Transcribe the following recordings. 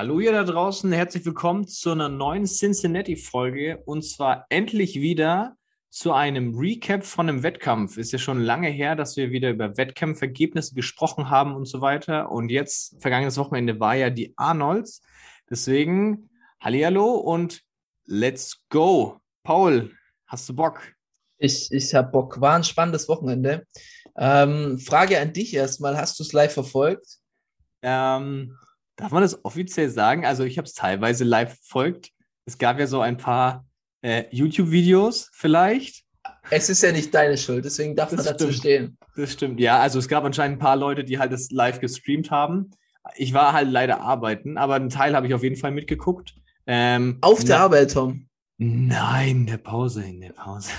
Hallo ihr da draußen, herzlich willkommen zu einer neuen Cincinnati-Folge und zwar endlich wieder zu einem Recap von einem Wettkampf. Ist ja schon lange her, dass wir wieder über Wettkampfergebnisse gesprochen haben und so weiter. Und jetzt, vergangenes Wochenende, war ja die Arnolds. Deswegen, Hallihallo und let's go. Paul, hast du Bock? Ich, ich habe Bock. War ein spannendes Wochenende. Ähm, Frage an dich erstmal: Hast du es live verfolgt? Ähm, darf man das offiziell sagen? Also, ich habe es teilweise live verfolgt. Es gab ja so ein paar äh, YouTube-Videos vielleicht. Es ist ja nicht deine Schuld, deswegen darf das man dazu stehen. Das stimmt, ja. Also, es gab anscheinend ein paar Leute, die halt das live gestreamt haben. Ich war halt leider arbeiten, aber einen Teil habe ich auf jeden Fall mitgeguckt. Ähm, Auf der Arbeit, Tom. Nein, in der Pause, in der Pause.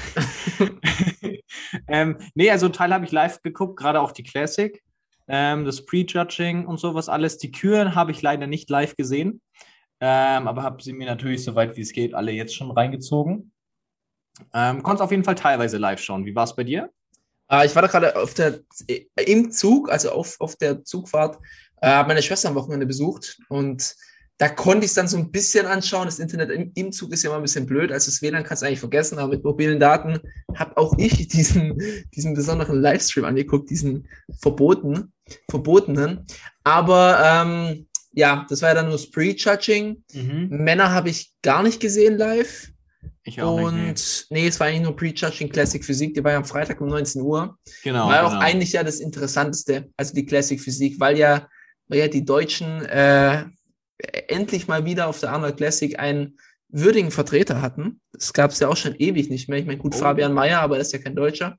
ähm, nee, also einen Teil habe ich live geguckt, gerade auch die Classic, ähm, das Prejudging und sowas alles. Die Küren habe ich leider nicht live gesehen, ähm, aber habe sie mir natürlich, soweit wie es geht, alle jetzt schon reingezogen. Ähm, Konntest auf jeden Fall teilweise live schauen. Wie war es bei dir? Äh, ich war da gerade auf der, im Zug, also auf, auf der Zugfahrt, äh, meine Schwester am Wochenende besucht und da konnte ich es dann so ein bisschen anschauen. Das Internet im, im, Zug ist ja immer ein bisschen blöd. Also das WLAN kannst du eigentlich vergessen, aber mit mobilen Daten habe auch ich diesen, diesen besonderen Livestream angeguckt, diesen verboten, verbotenen. Aber ähm, ja, das war ja dann nur das Pre-Judging. Mhm. Männer habe ich gar nicht gesehen live. Ich auch und nicht, nee. nee, es war eigentlich nur Pre-Judging Classic Physik, die war ja am Freitag um 19 Uhr. Genau. War genau. auch eigentlich ja das Interessanteste, also die Classic Physik, weil ja, weil ja die Deutschen äh, endlich mal wieder auf der Arnold Classic einen würdigen Vertreter hatten. Das gab es ja auch schon ewig nicht mehr. Ich meine, gut, oh. Fabian Mayer, aber er ist ja kein Deutscher.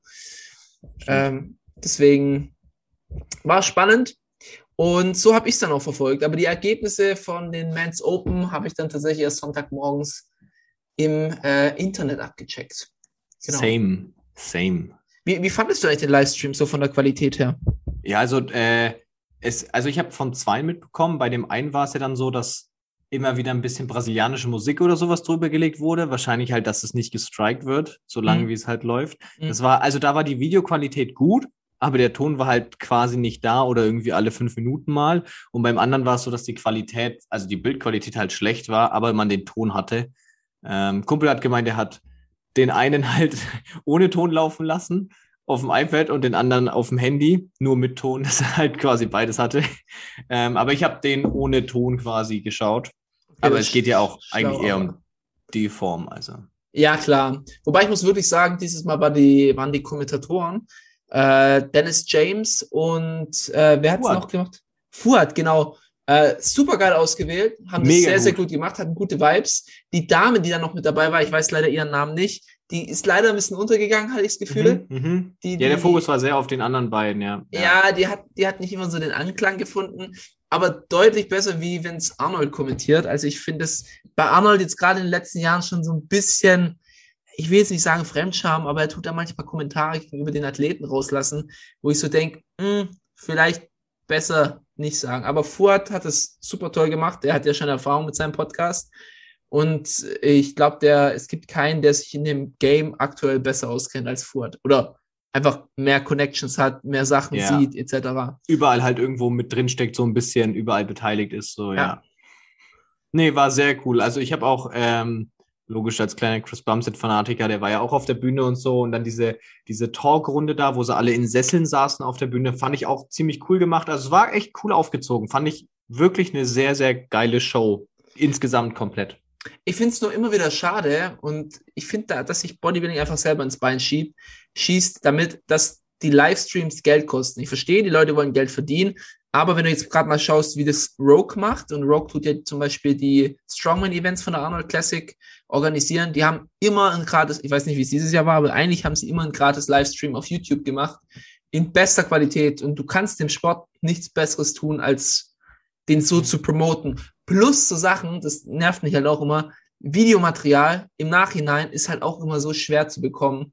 Ähm, deswegen war spannend. Und so habe ich es dann auch verfolgt. Aber die Ergebnisse von den Men's Open habe ich dann tatsächlich erst Sonntagmorgens im äh, Internet abgecheckt. Genau. Same, same. Wie, wie fandest du eigentlich den Livestream so von der Qualität her? Ja, also äh, es, also ich habe von zwei mitbekommen. Bei dem einen war es ja dann so, dass immer wieder ein bisschen brasilianische Musik oder sowas drüber gelegt wurde. Wahrscheinlich halt, dass es nicht gestrikt wird, solange mhm. wie es halt läuft. Mhm. Das war, also da war die Videoqualität gut, aber der Ton war halt quasi nicht da oder irgendwie alle fünf Minuten mal. Und beim anderen war es so, dass die Qualität, also die Bildqualität halt schlecht war, aber man den Ton hatte. Ähm, Kumpel hat gemeint, er hat den einen halt ohne Ton laufen lassen auf dem iPad und den anderen auf dem Handy, nur mit Ton, dass er halt quasi beides hatte. Ähm, aber ich habe den ohne Ton quasi geschaut. Okay, aber es geht ja auch eigentlich eher um die Form, also. Ja, klar. Wobei ich muss wirklich sagen, dieses Mal war die, waren die Kommentatoren äh, Dennis James und äh, wer hat es noch gemacht? Fuad, genau. Äh, super geil ausgewählt, haben Mega das sehr, gut. sehr gut gemacht, hatten gute Vibes. Die Dame, die da noch mit dabei war, ich weiß leider ihren Namen nicht, die ist leider ein bisschen untergegangen, hatte ich das Gefühl. Mhm, mhm. Die, die, ja, der Fokus war sehr auf den anderen beiden, ja. Ja, ja die, hat, die hat nicht immer so den Anklang gefunden, aber deutlich besser, wie wenn es Arnold kommentiert. Also ich finde es bei Arnold jetzt gerade in den letzten Jahren schon so ein bisschen, ich will jetzt nicht sagen Fremdscham, aber er tut da manchmal Kommentare über den Athleten rauslassen, wo ich so denke, hm, vielleicht besser nicht sagen. Aber Fuad hat es super toll gemacht. Er hat ja schon Erfahrung mit seinem Podcast. Und ich glaube, der, es gibt keinen, der sich in dem Game aktuell besser auskennt als Furt. Oder einfach mehr Connections hat, mehr Sachen ja. sieht, etc. Überall halt irgendwo mit drin steckt, so ein bisschen überall beteiligt ist. So, ja. ja. Nee, war sehr cool. Also ich habe auch, ähm, logisch als kleiner Chris Bumstead-Fanatiker, der war ja auch auf der Bühne und so. Und dann diese, diese Talkrunde da, wo sie alle in Sesseln saßen auf der Bühne, fand ich auch ziemlich cool gemacht. Also es war echt cool aufgezogen. Fand ich wirklich eine sehr, sehr geile Show. Insgesamt komplett. Ich finde es nur immer wieder schade und ich finde da, dass sich Bodybuilding einfach selber ins Bein schiebt, schießt, damit, dass die Livestreams Geld kosten. Ich verstehe, die Leute wollen Geld verdienen, aber wenn du jetzt gerade mal schaust, wie das Rogue macht, und Rogue tut ja zum Beispiel die Strongman-Events von der Arnold Classic organisieren, die haben immer ein gratis, ich weiß nicht, wie es dieses Jahr war, aber eigentlich haben sie immer ein gratis Livestream auf YouTube gemacht, in bester Qualität. Und du kannst dem Sport nichts Besseres tun, als den so zu promoten. Plus so Sachen, das nervt mich halt auch immer, Videomaterial im Nachhinein ist halt auch immer so schwer zu bekommen.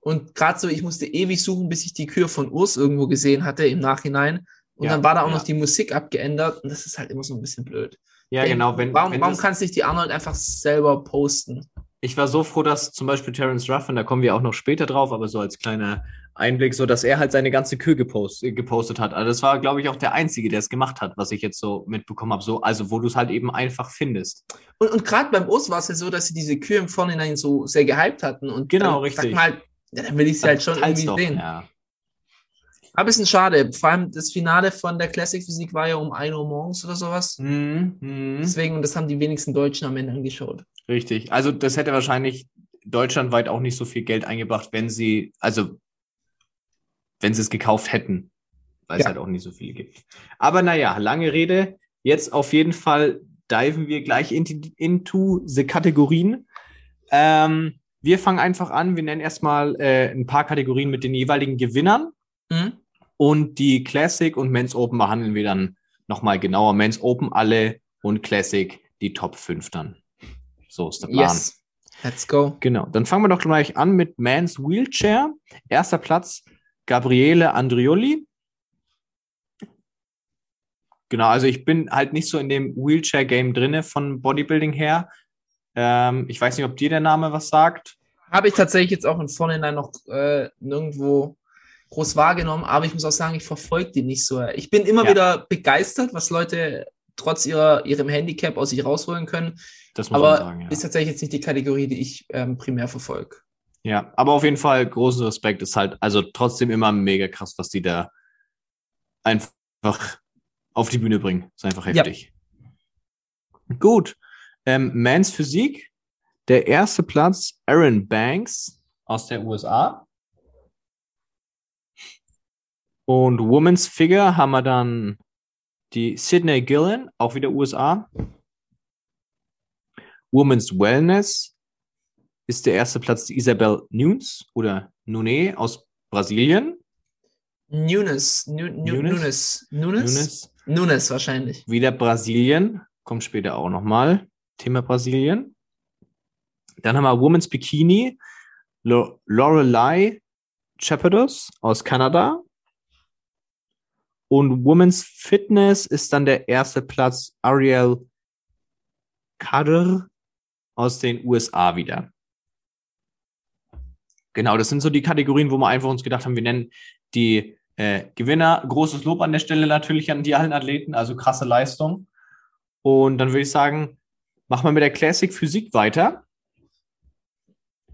Und gerade so, ich musste ewig suchen, bis ich die Kür von Urs irgendwo gesehen hatte im Nachhinein. Und Ja, dann war da auch ja. noch die Musik abgeändert. Und das ist halt immer so ein bisschen blöd. Ja, Ey, genau. Wenn, warum wenn warum kannst du nicht die Arnold einfach selber posten? ich war so froh, dass zum Beispiel Terence Ruffin, da kommen wir auch noch später drauf, aber so als kleiner Einblick, so dass er halt seine ganze Kür gepost, äh, gepostet hat. Also das war, glaube ich, auch der Einzige, der es gemacht hat, was ich jetzt so mitbekommen habe. So, also wo du es halt eben einfach findest. Und, und gerade beim Urs war es ja so, dass sie diese Kür im Vorhinein so sehr gehypt hatten. Und Genau, dann, richtig. Sag mal, ja, dann will ich sie halt schon irgendwie doch, sehen. Ja. Aber ein bisschen schade. Vor allem das Finale von der Classic Physik war ja um 1 Uhr morgens oder sowas. Mhm, mhm. Deswegen, und das haben die wenigsten Deutschen am Ende angeschaut. Richtig. Also das hätte wahrscheinlich deutschlandweit auch nicht so viel Geld eingebracht, wenn sie, also wenn sie es gekauft hätten, weil es Ja. halt auch nicht so viele gibt. Aber naja, lange Rede. Jetzt auf jeden Fall diven wir gleich into, into the Kategorien. Ähm, wir fangen einfach an. Wir nennen erstmal äh, ein paar Kategorien mit den jeweiligen Gewinnern. Mhm. Und die Classic und Men's Open behandeln wir dann nochmal genauer. Men's Open alle und Classic die Top 5 dann. So ist der Plan. Yes. Let's go. Genau, dann fangen wir doch gleich an mit Mans Wheelchair. Erster Platz, Gabriele Andrioli. Genau, also ich bin halt nicht so in dem Wheelchair-Game drinne von Bodybuilding her. Ähm, ich weiß nicht, ob dir der Name was sagt. Habe ich tatsächlich jetzt auch im Vorhinein noch äh, nirgendwo groß wahrgenommen, aber ich muss auch sagen, ich verfolge die nicht so. Ich bin immer Ja. wieder begeistert, was Leute trotz ihrer, ihrem Handicap aus sich rausholen können. Das muss Aber man sagen, ja. ist tatsächlich jetzt nicht die Kategorie, die ich ähm, primär verfolge. Ja, aber auf jeden Fall großen Respekt ist halt, also trotzdem immer mega krass, was die da einfach auf die Bühne bringen. Ist einfach Ja. heftig. Gut. Ähm, Mans Physik, der erste Platz, Aaron Banks aus der USA. Und Women's Figure haben wir dann die Sydney Gillen, auch wieder USA. Women's Wellness ist der erste Platz Isabel Nunes oder Nune aus Brasilien. Nunes, Nu- Nu- Nunes? Nunes, Nunes, Nunes. Wahrscheinlich. Wieder Brasilien. Kommt später auch nochmal. Thema Brasilien. Dann haben wir Women's Bikini. Lo Lorelei Chapados aus Kanada. Und Women's Fitness ist dann der erste Platz Ariel Kader aus den USA wieder. Genau, das sind so die Kategorien, wo wir einfach uns gedacht haben, wir nennen die äh, Gewinner. Großes Lob an der Stelle natürlich an die allen Athleten, also krasse Leistung. Und dann würde ich sagen, machen wir mit der Classic Physik weiter.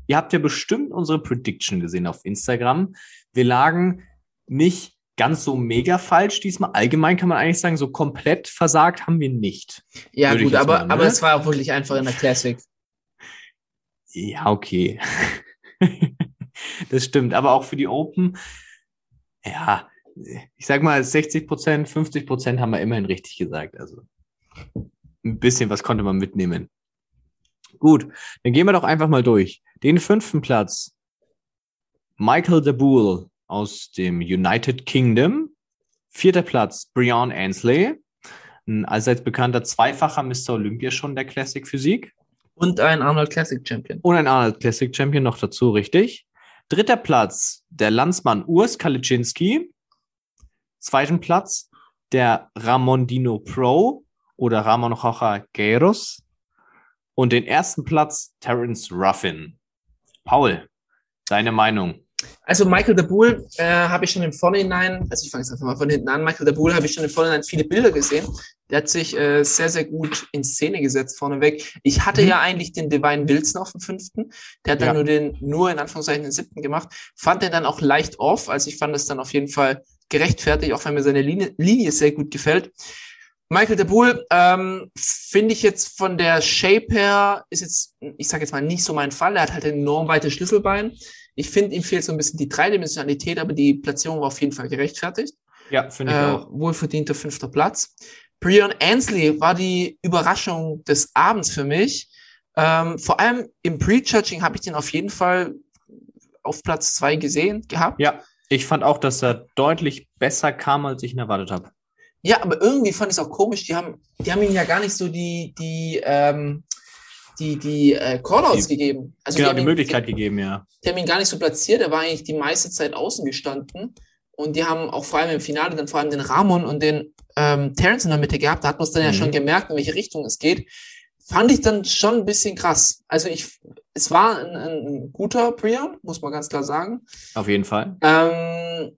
Ihr habt ja bestimmt unsere Prediction gesehen auf Instagram. Wir lagen nicht ganz so mega falsch diesmal. Allgemein kann man eigentlich sagen, so komplett versagt haben wir nicht. Ja, Würde gut, aber, mal, ne? aber es war auch wirklich einfach in der Classic. Ja, okay. das stimmt. Aber auch für die Open, ja, ich sag mal 60 Prozent, 50 Prozent haben wir immerhin richtig gesagt. Also ein bisschen was konnte man mitnehmen. Gut, dann gehen wir doch einfach mal durch. Den fünften Platz. Michael de Boule aus dem United Kingdom. Vierter Platz, Brian Ansley. Ein allseits bekannter zweifacher Mr. Olympia schon der Classic Physik. Und ein Arnold Classic Champion. Und ein Arnold Classic Champion noch dazu, richtig. Dritter Platz, der Landsmann Urs Kaliczynski. Zweiten Platz, der Ramondino Pro oder Ramon Rocha Guerros. Und den ersten Platz, Terence Ruffin. Paul, deine Meinung? Also Michael de Boule äh, habe ich schon im Vorhinein, also ich fange jetzt einfach mal von hinten an, Michael de Boule habe ich schon im Vorhinein viele Bilder gesehen. Der hat sich äh, sehr, sehr gut in Szene gesetzt vorneweg. Ich hatte Mhm. ja eigentlich den Divine Wilson auf dem fünften. Der hat Ja. dann nur den, nur in Anführungszeichen den siebten gemacht. Fand den dann auch leicht off. Also ich fand das dann auf jeden Fall gerechtfertigt, auch wenn mir seine Linie, Linie sehr gut gefällt. Michael de Boule, ähm, finde ich jetzt von der Shape her, ist jetzt, ich sage jetzt mal, nicht so mein Fall. Er hat halt enorm weites Schlüsselbein. Ich finde, ihm fehlt so ein bisschen die Dreidimensionalität, aber die Platzierung war auf jeden Fall gerechtfertigt. Ja, finde Äh, wohlverdienter fünfter Platz. Brian Ansley war die Überraschung des Abends für mich. Ähm, vor allem im Prejudging habe ich den auf jeden Fall auf Platz zwei gesehen gehabt. Ja, ich fand auch, dass er deutlich besser kam, als ich ihn erwartet habe. Ja, aber irgendwie fand ich es auch komisch. Die haben, die haben ihm ja gar nicht so die, die, ähm, die, die äh, Callouts Die- gegeben. Also genau, die ihn- Möglichkeit gegeben, ja. die haben ihn gar nicht so platziert, er war eigentlich die meiste Zeit außen gestanden. Und die haben auch vor allem im Finale dann vor allem den Ramon und den ähm, Terrence in der Mitte gehabt. Da hat man es dann ja Mhm. schon gemerkt, in welche Richtung es geht. Fand ich dann schon ein bisschen krass. Also ich, es war ein, ein guter Prion, muss man ganz klar sagen. Auf jeden Fall. Ähm,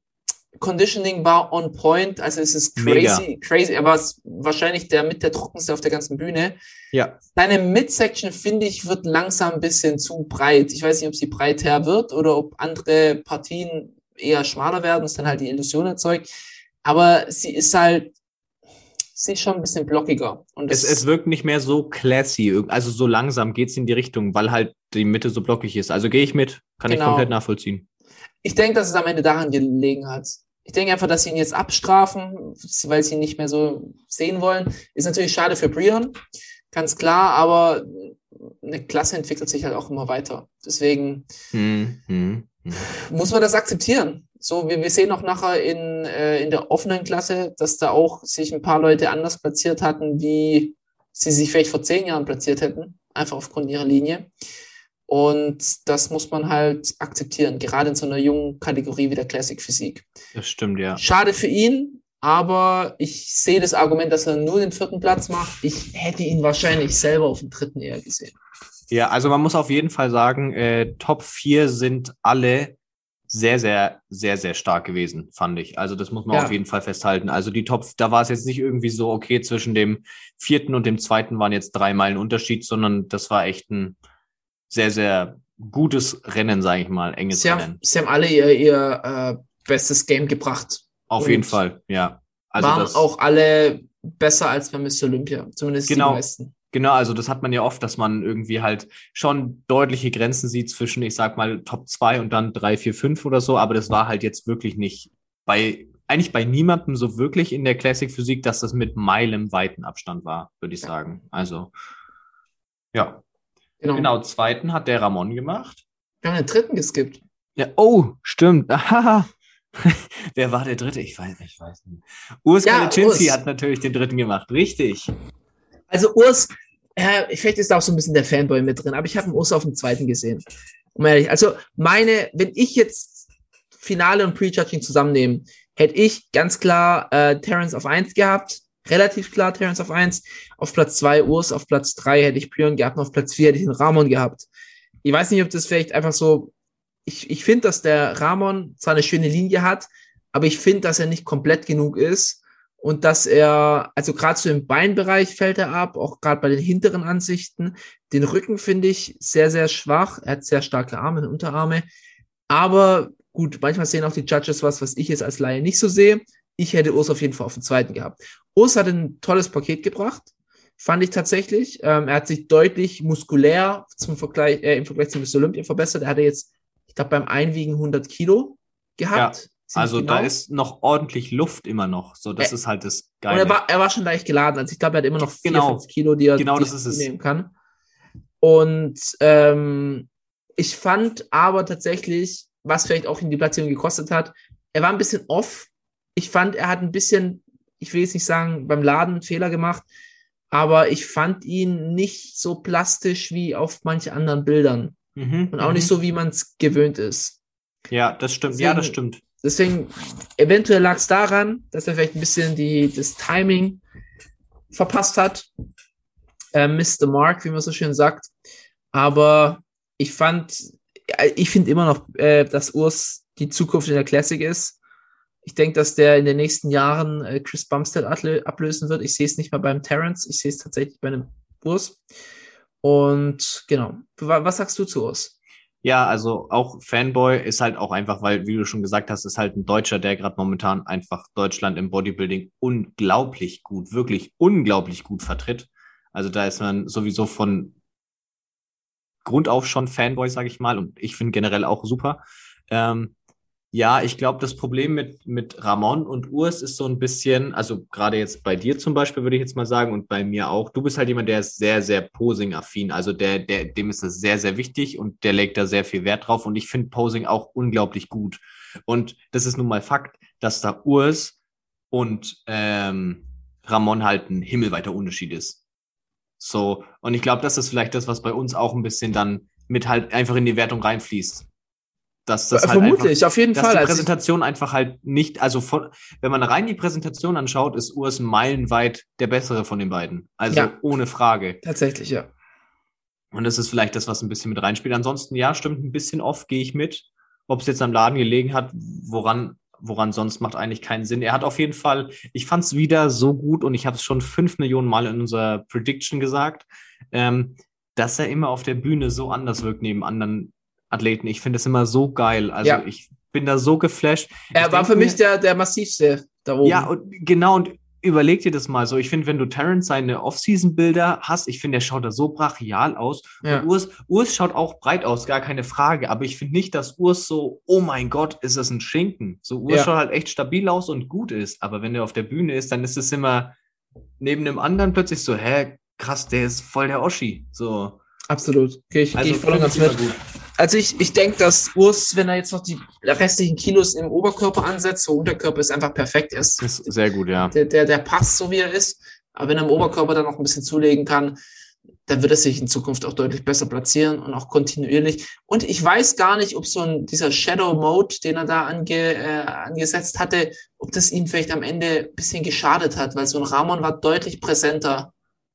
Conditioning war on point, also es ist Mega. crazy, crazy. Er war wahrscheinlich der mit der trockenste auf der ganzen Bühne. Ja. Seine Midsection, finde ich, wird langsam ein bisschen zu breit. Ich weiß nicht, ob sie breiter wird oder ob andere Partien eher schmaler werden, es dann halt die Illusion erzeugt. Aber sie ist halt, sie ist schon ein bisschen blockiger. Und Es, es wirkt nicht mehr so classy, also so langsam geht's in die Richtung, weil halt die Mitte so blockig ist. Also gehe ich mit, kann ich Genau. komplett nachvollziehen. ich denke, dass es am Ende daran gelegen hat. Ich denke einfach, dass sie ihn jetzt abstrafen, weil sie ihn nicht mehr so sehen wollen. Ist natürlich schade für Brion, ganz klar, aber eine Klasse entwickelt sich halt auch immer weiter. Deswegen Hm, hm, hm. Muss man das akzeptieren. So, wir, wir sehen auch nachher in, äh, in der offenen Klasse, dass da auch sich ein paar Leute anders platziert hatten, wie sie sich vielleicht vor zehn Jahren platziert hätten, einfach aufgrund ihrer Linie. Und das muss man halt akzeptieren, gerade in so einer jungen Kategorie wie der Classic Physik. Das stimmt, ja. Schade für ihn, aber ich sehe das Argument, dass er nur den vierten Platz macht. Ich hätte ihn wahrscheinlich selber auf dem dritten eher gesehen. Ja, also man muss auf jeden Fall sagen, äh, Top 4 sind alle sehr, sehr, sehr, sehr stark gewesen, fand ich. Also das muss man Ja. auf jeden Fall festhalten. Also die Top, da war es jetzt nicht irgendwie so, okay, zwischen dem vierten und dem zweiten waren jetzt drei Meilen Unterschied, sondern das war echt ein sehr, sehr gutes Rennen, sage ich mal, enges Sie haben, Rennen. sie haben alle ihr, ihr äh, bestes Game gebracht. Auf und jeden Fall, ja. Also waren auch alle besser als bei Mr. Olympia, zumindest Genau. die meisten. Genau, also das hat man ja oft, dass man irgendwie halt schon deutliche Grenzen sieht zwischen, ich sag mal, Top 2 und dann 3, 4, 5 oder so, aber das war halt jetzt wirklich nicht bei, eigentlich bei niemandem so wirklich in der Classic Physik, dass das mit meilenweiten Abstand war, würde ich sagen. Also, ja. Genau. Genau, zweiten hat der Ramon gemacht. Wir haben den dritten geskippt. Ja, oh, stimmt. Aha. Wer war der dritte? Ich weiß, ich weiß nicht. Urs Ja, Kalicinski hat natürlich den dritten gemacht. Richtig. Also Urs, äh, vielleicht ist da auch so ein bisschen der Fanboy mit drin, aber ich habe einen Urs auf dem zweiten gesehen. Um ehrlich, also meine, wenn ich jetzt Finale und Prejudging zusammennehmen, hätte ich ganz klar äh, Terrence auf eins gehabt. Relativ klar Terrence auf eins. Auf Platz zwei Urs, auf Platz drei hätte ich Prion gehabt und auf Platz vier hätte ich den Ramon gehabt. Ich weiß nicht, ob das vielleicht einfach so. Ich, ich finde, dass der Ramon zwar eine schöne Linie hat, aber ich finde, dass er nicht komplett genug ist und dass er, also gerade so im Beinbereich fällt er ab, auch gerade bei den hinteren Ansichten. Den Rücken finde ich sehr, sehr schwach. Er hat sehr starke Arme und Unterarme. Aber gut, manchmal sehen auch die Judges was, was ich jetzt als Laie nicht so sehe. Ich hätte Urs auf jeden Fall auf den zweiten gehabt. Urs hat ein tolles Paket gebracht, fand ich tatsächlich. Ähm, er hat sich deutlich muskulär zum Vergleich, äh, im Vergleich zum Mr. Olympia verbessert. Er hatte jetzt, ich glaube, beim Einwiegen 100 Kilo gehabt. Ziemlich Also da genau. ist noch ordentlich Luft immer noch. So, das Ä- ist halt das Und Geile. er war, er war schon leicht geladen. Also ich glaube, er hat immer noch vier, Genau. fünf Kilo, die er, Genau, die er nehmen kann. Und ähm, ich fand aber tatsächlich, was vielleicht auch in die Platzierung gekostet hat, er war ein bisschen off. Ich fand, er hat ein bisschen, ich will jetzt nicht sagen, beim Laden einen Fehler gemacht, aber ich fand ihn nicht so plastisch wie auf manche anderen Bildern. Mhm, Und auch mhm. nicht so, wie man es gewöhnt ist. Ja, das stimmt. Ja, das Deswegen- stimmt. Deswegen, eventuell lag es daran, dass er vielleicht ein bisschen die, das Timing verpasst hat. Äh, Mr. Mark, wie man so schön sagt. Aber ich fand, äh, ich finde immer noch, äh, dass Urs die Zukunft in der Classic ist. Ich denke, dass der in den nächsten Jahren äh, Chris Bumstead ablö- ablösen wird. Ich sehe es nicht mal beim Terrence, ich sehe es tatsächlich bei einem Urs. Und genau. Wa- Was sagst du zu Urs? Ja, also auch Fanboy ist halt auch einfach, weil, wie du schon gesagt hast, ist halt ein Deutscher, der gerade momentan einfach Deutschland im Bodybuilding unglaublich gut, wirklich unglaublich gut vertritt. Also da ist man sowieso von Grund auf schon Fanboy, sage ich mal, und ich finde generell auch super. Ähm, ja, ich glaube, das Problem mit, mit Ramon und Urs ist so ein bisschen, also gerade jetzt bei dir zum Beispiel, würde ich jetzt mal sagen, und bei mir auch, du bist halt jemand, der ist sehr, sehr Posing-affin. Also der, der, dem ist das sehr, sehr wichtig und der legt da sehr viel Wert drauf. Und ich finde Posing auch unglaublich gut. Und das ist nun mal Fakt, dass da Urs und ähm, Ramon halt ein himmelweiter Unterschied ist. So, und ich glaube, das ist vielleicht das, was bei uns auch ein bisschen dann mit halt einfach in die Wertung reinfließt. Dass das halt Vermutlich, einfach, auf jeden dass Fall. die Also Präsentation einfach halt nicht, also von, wenn man rein die Präsentation anschaut, ist Urs meilenweit der bessere von den beiden. Also Ja. ohne Frage. Tatsächlich, ja. Und das ist vielleicht das, was ein bisschen mit reinspielt. Ansonsten, ja, stimmt, ein bisschen oft gehe ich mit. Ob es jetzt am Laden gelegen hat, woran, woran sonst macht eigentlich keinen Sinn. Er hat auf jeden Fall, ich fand es wieder so gut und ich habe es schon fünf Millionen Mal in unserer Prediction gesagt, ähm, dass er immer auf der Bühne so anders wirkt neben anderen Athleten. Ich finde es immer so geil. Also Ja. ich bin da so geflasht. Er Ich war für mir- mich der, der massivste da oben. ja, und genau, und überleg dir das mal so. Ich finde, wenn du Terrence seine Off-Season-Bilder hast, ich finde, der schaut da so brachial aus. Ja. Und Urs, Urs schaut auch breit aus, gar keine Frage. Aber ich finde nicht, dass Urs so, oh mein Gott, ist das ein Schinken. So, Urs Ja. schaut halt echt stabil aus und gut ist. Aber wenn er auf der Bühne ist, dann ist es immer neben dem anderen plötzlich so, hä, krass, der ist voll der Oschi. So. Absolut. Gehe ich, Also geh ich voll und ganz mit. gut. Also ich, ich denke, dass Urs, wenn er jetzt noch die restlichen Kilos im Oberkörper ansetzt, so Unterkörper ist einfach perfekt ist. Ist sehr gut, ja. Der, der, der passt so, wie er ist. Aber wenn er im Oberkörper dann noch ein bisschen zulegen kann, dann wird er sich in Zukunft auch deutlich besser platzieren und auch kontinuierlich. Und ich weiß gar nicht, ob so ein, dieser Shadow Mode, den er da ange, äh, angesetzt hatte, ob das ihm vielleicht am Ende ein bisschen geschadet hat, weil so ein Ramon war deutlich präsenter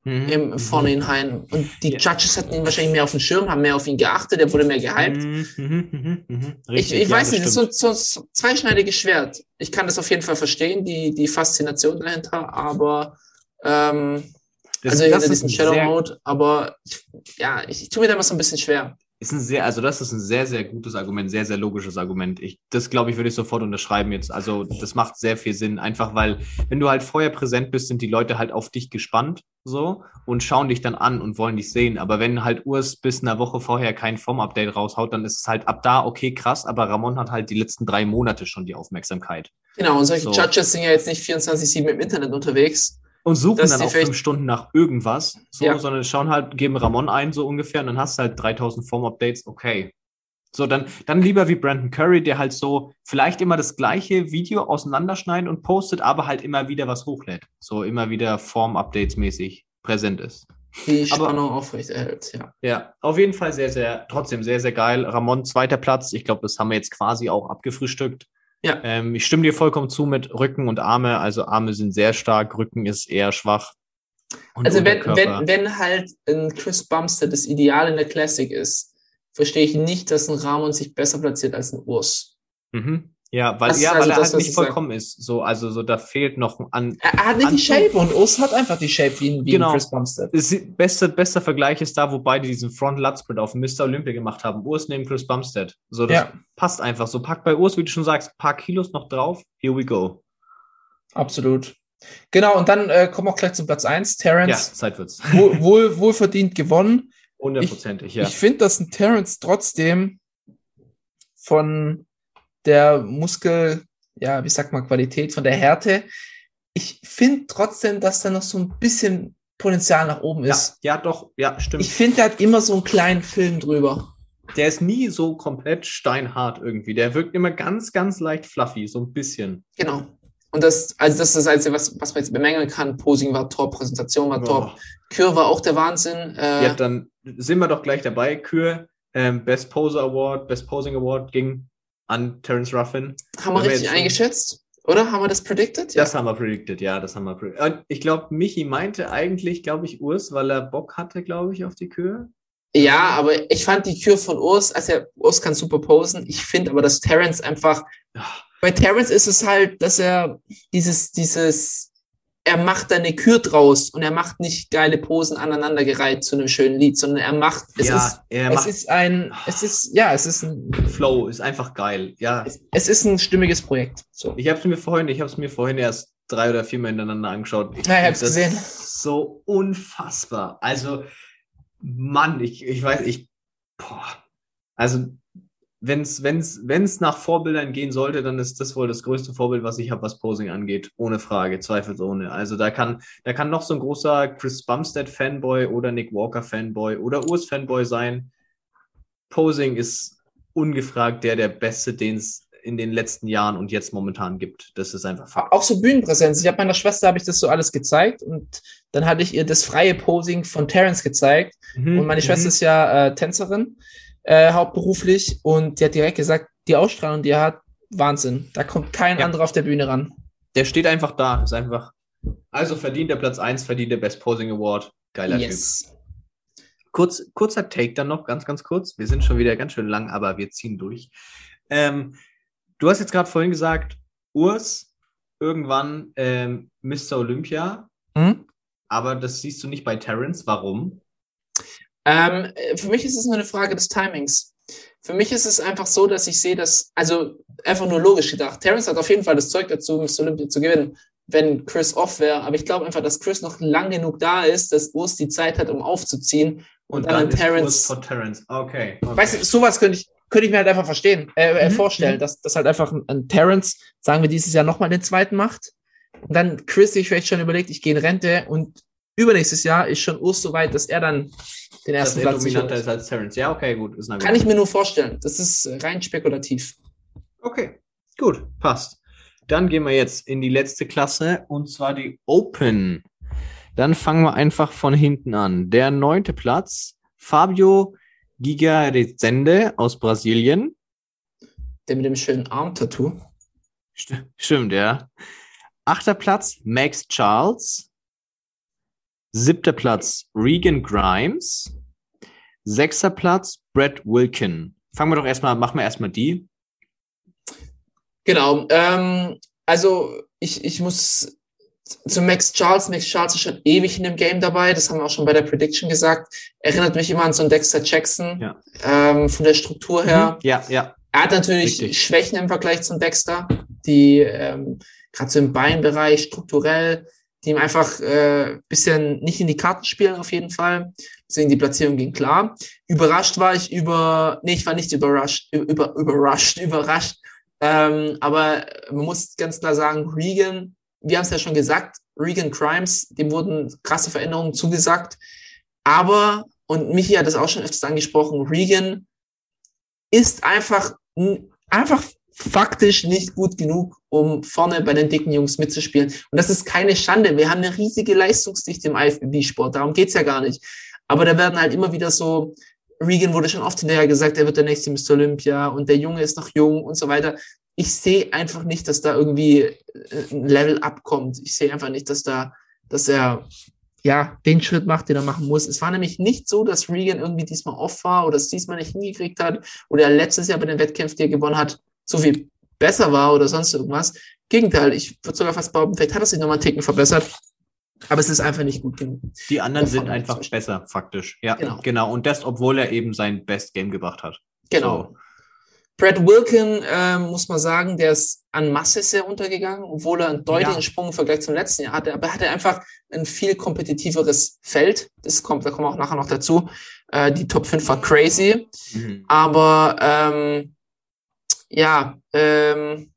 Mhm. im Vornhinein. Und die Ja. Judges hatten ihn wahrscheinlich mehr auf dem Schirm, haben mehr auf ihn geachtet, er wurde mehr gehypt. Mhm, mhm, mhm, mhm. Ich, Richtig, ich ja, weiß nicht, das ist so, so ein zweischneidiges Schwert. Ich kann das auf jeden Fall verstehen, die, die Faszination dahinter, aber ähm, Das- also das in ist diesem ein Shadow Mode, aber ich, ja, ich, ich tue mir da immer so ein bisschen schwer. Ist ein sehr, also das ist ein sehr, sehr gutes Argument, sehr, sehr logisches Argument. Ich, das glaube ich, würde ich sofort unterschreiben jetzt. Also das macht sehr viel Sinn, einfach weil, wenn du halt vorher präsent bist, sind die Leute halt auf dich gespannt so und schauen dich dann an und wollen dich sehen. Aber wenn halt Urs bis einer Woche vorher kein Form-Update raushaut, dann ist es halt ab da okay krass, aber Ramon hat halt die letzten drei Monate schon die Aufmerksamkeit. Genau, und solche So. Judges sind ja jetzt nicht 24-7 im Internet unterwegs. Und suchen dann auch fünf Stunden nach irgendwas, so, Ja. sondern schauen halt, geben Ramon ein, so ungefähr, und dann hast du halt 3000 Form-Updates, okay. So, dann, dann lieber wie Brandon Curry, der halt so vielleicht immer das gleiche Video auseinanderschneidet und postet, aber halt immer wieder was hochlädt. So immer wieder Form-Updates mäßig präsent ist. Die Aber- Spannung aufrechterhält, ja. Ja, auf jeden Fall sehr, sehr, trotzdem sehr, sehr geil. Ramon, zweiter Platz. Ich glaube, das haben wir jetzt quasi auch abgefrühstückt. Ja. Ähm, ich stimme dir vollkommen zu mit Rücken und Arme. Also Arme sind sehr stark, Rücken ist eher schwach. Und Also wenn, wenn, wenn halt ein Chris Bumstead das Ideal in der Classic ist, verstehe ich nicht, dass ein Ramon sich besser platziert als ein Urs. Mhm. Ja, weil, Das ja, also weil er das, halt nicht ich sag. vollkommen ist. So, also so, da fehlt noch an. Er, hat nicht die Anzug- Shape und Urs hat einfach die Shape wie, ein- wie Genau. Chris Bumstead. Das ist- bester, Vergleich ist da, wo beide diesen Front Lat Sprint auf Mr. Olympia gemacht haben. Urs neben Chris Bumstead. So, das Ja. passt einfach. So, pack bei Urs, wie du schon sagst, paar Kilos noch drauf. Here we go. Absolut. Genau, und dann äh, kommen wir auch gleich zum Platz 1. Ja, Terrence, Zeit wird's. wohl, wohl, wohlverdient gewonnen. Hundertprozentig, ja. Ich finde, dass ein Terrence trotzdem von der Muskel, ja, wie sagt man, Qualität, von der Härte, ich finde trotzdem, dass da noch so ein bisschen Potenzial nach oben ja, ist. ja, doch, ja, stimmt. Ich finde, der hat immer so einen kleinen Film drüber. der ist nie so komplett steinhart irgendwie. Der wirkt immer ganz, ganz leicht fluffy, so ein bisschen. Genau. Und das, also das ist das Einzige, was, was man jetzt bemängeln kann. Posing war top, Präsentation war top, Boah. Kür war auch der Wahnsinn. Äh, Ja, dann sind wir doch gleich dabei. Kür, ähm, Best Poser Award, Best Posing Award ging an Terence Ruffin. haben wir richtig eingeschätzt? Oder? Haben wir das predicted? Das haben wir predicted, ja, das haben wir predicted. Und ich glaube, Michi meinte eigentlich, glaube ich, Urs, weil er Bock hatte, glaube ich, auf die Kür. Ja, aber ich fand die Kür von Urs, also Urs kann super posen. Ich finde aber, dass Terrence einfach, bei Terrence ist es halt, dass er dieses, dieses, er macht da eine Kür draus und er macht nicht geile Posen aneinandergereiht zu einem schönen Lied, sondern er macht, es ist, er es macht ist ein, es ist, ja, es ist ein, Flow, ist einfach geil. Ja, es, es ist ein stimmiges Projekt. So. ich habe es mir vorhin, ich habe es mir vorhin erst drei oder vier Mal hintereinander angeschaut. Ich Ja, ich hab's gesehen. So unfassbar. Also, Mann, ich, ich weiß, ich, boah. Also, wenn's, wenn's, wenn's nach Vorbildern gehen sollte, dann ist das wohl das größte Vorbild, was ich habe, was Posing angeht. Ohne Frage, zweifelsohne. Also, da kann, da kann noch so ein großer Chris Bumstead Fanboy oder Nick Walker Fanboy oder Urs Fanboy sein. Posing ist ungefragt der, der Beste, den es in den letzten Jahren und jetzt momentan gibt. Das ist einfach Fakt. Auch so Bühnenpräsenz. Ich habe meiner Schwester habe ich das so alles gezeigt und dann hatte ich ihr das freie Posing von Terence gezeigt. Mhm, Und meine Schwester mhm. ist ja äh, Tänzerin, äh, hauptberuflich, und die hat direkt gesagt, die Ausstrahlung, die er hat, Wahnsinn. Da kommt kein Ja. anderer auf der Bühne ran. Der steht einfach da. Ist einfach. Also verdient der Platz 1, verdient der Best Posing Award. Geiler Typ. yes. Kurz, kurzer Take dann noch, ganz, ganz kurz. Wir sind schon wieder ganz schön lang, aber wir ziehen durch. Ähm, du hast jetzt gerade vorhin gesagt, Urs, irgendwann ähm, Mr. Olympia, Hm? aber das siehst du nicht bei Terrence. Warum? Ähm, äh, für mich ist es nur eine Frage des Timings. Für mich ist es einfach so, dass ich sehe, dass, also einfach nur logisch gedacht, Terrence hat auf jeden Fall das Zeug dazu, Mr. Olympia zu gewinnen, wenn Chris off wäre. Aber ich glaube einfach, dass Chris noch lang genug da ist, dass Urs die Zeit hat, um aufzuziehen. Und, dann, an ist Urs Terrence. vor Terrence. Okay. okay. Weißt du, sowas könnte ich, könnte ich mir halt einfach verstehen, äh, äh, Mhm, vorstellen, mhm. dass, dass halt einfach ein, ein Terrence, sagen wir, dieses Jahr nochmal den zweiten macht. Und dann Chris sich vielleicht schon überlegt, ich gehe in Rente und übernächstes Jahr ist schon Urs so weit, dass er dann den dass ersten er Platz dominanter ist als Terrence. Ja, okay, gut. Kann ich mir nur vorstellen. Das ist rein spekulativ. Okay, gut, passt. Dann gehen wir jetzt in die letzte Klasse und zwar die Open. Dann fangen wir einfach von hinten an. Der neunte Platz, Fabio Giga aus Brasilien. Der mit dem schönen Arm-Tattoo. St stimmt, ja. Achter Platz, Max Charles. Siebter Platz, Regan Grimes. Sechster Platz, Brett Wilkin. Fangen wir doch erstmal, machen wir erstmal die. Genau. Ähm, also ich, ich muss zu Max Charles. Max Charles ist schon ewig in dem Game dabei. Das haben wir auch schon bei der Prediction gesagt. Erinnert mich immer an so einen Dexter Jackson. Ja. Ähm, von der Struktur her. Ja, ja. Er hat natürlich Richtig. Schwächen im Vergleich zum Dexter, die ähm, gerade so im Beinbereich strukturell, die ihm einfach äh, bisschen nicht in die Karten spielen auf jeden Fall. Deswegen die Platzierung ging klar. Überrascht war ich über, nee, ich war nicht überrascht, über, überrascht, überrascht. Ähm, aber man muss ganz klar sagen, Regan, wir haben es ja schon gesagt, Regan Crimes, dem wurden krasse Veränderungen zugesagt. Aber, und Michi hat das auch schon öfters angesprochen, Regan ist einfach, einfach faktisch nicht gut genug, um vorne bei den dicken Jungs mitzuspielen. Und das ist keine Schande. Wir haben eine riesige Leistungsdichte im IFBB-Sport. Darum geht's ja gar nicht. Aber da werden halt immer wieder so, Regan wurde schon oft hinterher gesagt, er wird der nächste Mr. Olympia und der Junge ist noch jung und so weiter. Ich sehe einfach nicht, dass da irgendwie äh, ein Level abkommt. Ich sehe einfach nicht, dass da, dass er ja, den Schritt macht, den er machen muss. Es war nämlich nicht so, dass Regan irgendwie diesmal off war oder es diesmal nicht hingekriegt hat oder er letztes Jahr bei den Wettkämpfen, die er gewonnen hat, so viel besser war oder sonst irgendwas. Gegenteil, ich würde sogar fast behaupten, vielleicht hat er sich nochmal einen Ticken verbessert, aber es ist einfach nicht gut genug. Die anderen Der sind einfach besser, faktisch. Ja, Genau. genau. Und das, obwohl er eben sein Best Game gebracht hat. Genau. Brad Wilkin, ähm, muss man sagen, der ist an Masse sehr untergegangen, obwohl er einen deutlichen Ja. Sprung im Vergleich zum letzten Jahr hatte. Aber er hatte einfach ein viel kompetitiveres Feld. Das kommt, da kommen wir auch nachher noch dazu. Äh, die Top 5 war crazy. Mhm. Aber ähm, ja, ähm,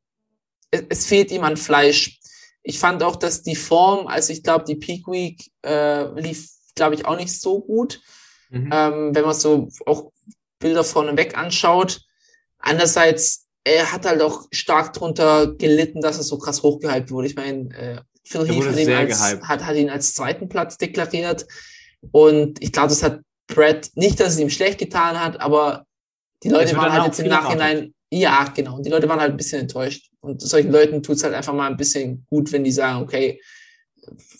es, es fehlt ihm an Fleisch. Ich fand auch, dass die Form, also ich glaube, die Peak Week äh, lief, glaube ich, auch nicht so gut. Mhm. Ähm, wenn man so auch Bilder vorneweg anschaut. Andererseits, er hat halt auch stark drunter gelitten, dass er so krass hochgehypt wurde. Ich meine, äh, Phil Heath hat ihn, als, hat, hat ihn als zweiten Platz deklariert. Und ich glaube, das hat Brad nicht, dass es ihm schlecht getan hat, aber die Leute waren halt jetzt im. Nachhinein, ja, genau. Und die Leute waren halt ein bisschen enttäuscht. Und solchen Leuten tut es halt einfach mal ein bisschen gut, wenn die sagen, okay,